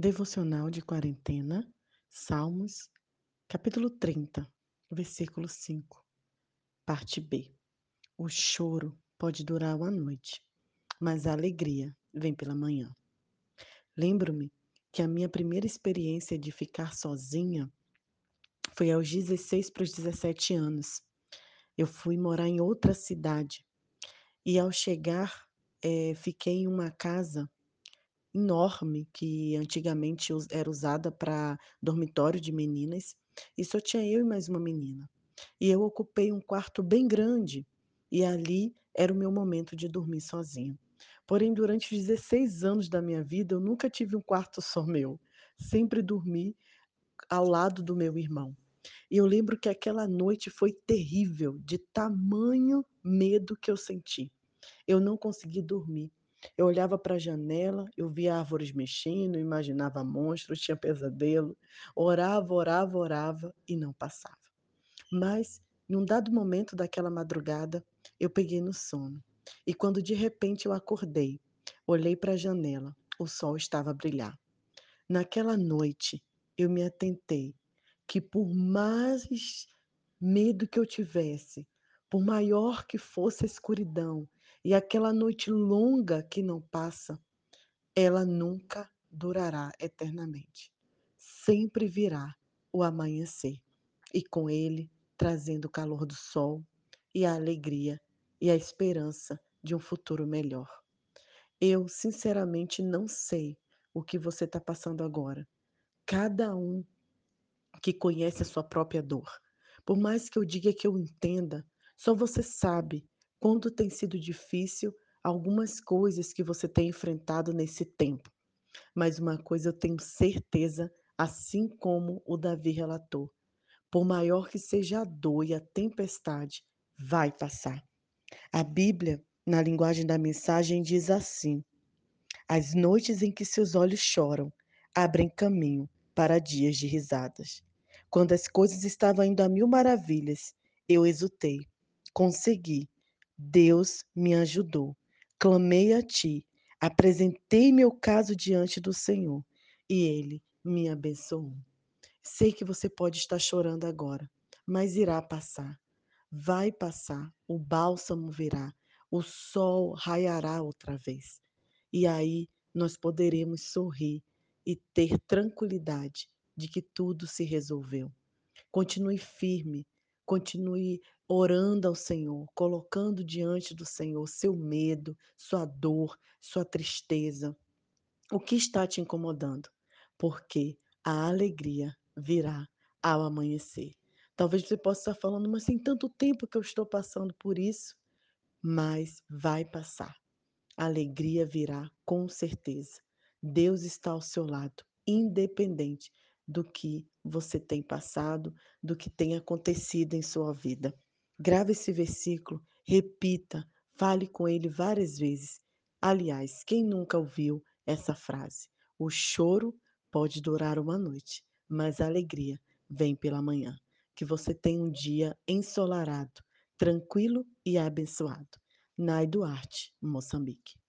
Devocional de quarentena, Salmos, capítulo 30, versículo 5, parte B. O choro pode durar uma noite, mas a alegria vem pela manhã. Lembro-me que a minha primeira experiência de ficar sozinha foi aos 16 para os 17 anos. Eu fui morar em outra cidade e ao chegar, eh, fiquei em uma casa enorme que antigamente era usada para dormitório de meninas, e só tinha eu e mais uma menina. E eu ocupei um quarto bem grande, e ali era o meu momento de dormir sozinha. Porém, durante os 16 anos da minha vida, eu nunca tive um quarto só meu. Sempre dormi ao lado do meu irmão. E eu lembro que aquela noite foi terrível, de tamanho medo que eu senti. Eu não consegui dormir. Eu olhava para a janela, eu via árvores mexendo, imaginava monstros, tinha pesadelo, orava, orava, orava e não passava. Mas, em um dado momento daquela madrugada, eu peguei no sono. E quando de repente eu acordei, olhei para a janela, o sol estava a brilhar. Naquela noite, eu me atentei que por mais medo que eu tivesse, por maior que fosse a escuridão, e aquela noite longa que não passa, ela nunca durará eternamente. Sempre virá o amanhecer, e com ele trazendo o calor do sol e a alegria e a esperança de um futuro melhor. Eu, sinceramente, não sei o que você está passando agora. Cada um que conhece a sua própria dor. Por mais que eu diga que eu entenda, só você sabe quanto tem sido difícil algumas coisas que você tem enfrentado nesse tempo. Mas uma coisa eu tenho certeza, assim como o Davi relatou: por maior que seja a dor e a tempestade, vai passar. A Bíblia, na linguagem da mensagem, diz assim: As noites em que seus olhos choram abrem caminho para dias de risadas. Quando as coisas estavam indo a mil maravilhas, eu exultei, consegui, Deus me ajudou. Clamei a ti, apresentei meu caso diante do Senhor e ele me abençoou. Sei que você pode estar chorando agora, mas irá passar. Vai passar, o bálsamo virá, o sol raiará outra vez. E aí nós poderemos sorrir e ter tranquilidade de que tudo se resolveu. Continue firme, continue orando ao Senhor, colocando diante do Senhor seu medo, sua dor, sua tristeza, o que está te incomodando, porque a alegria virá ao amanhecer. Talvez você possa estar falando, mas tem tanto tempo que eu estou passando por isso, mas vai passar. A alegria virá com certeza. Deus está ao seu lado, independente do que você tem passado, do que tem acontecido em sua vida. Grave esse versículo, repita, fale com ele várias vezes. Aliás, quem nunca ouviu essa frase? O choro pode durar uma noite, mas a alegria vem pela manhã. Que você tenha um dia ensolarado, tranquilo e abençoado. Nai Duarte, Moçambique.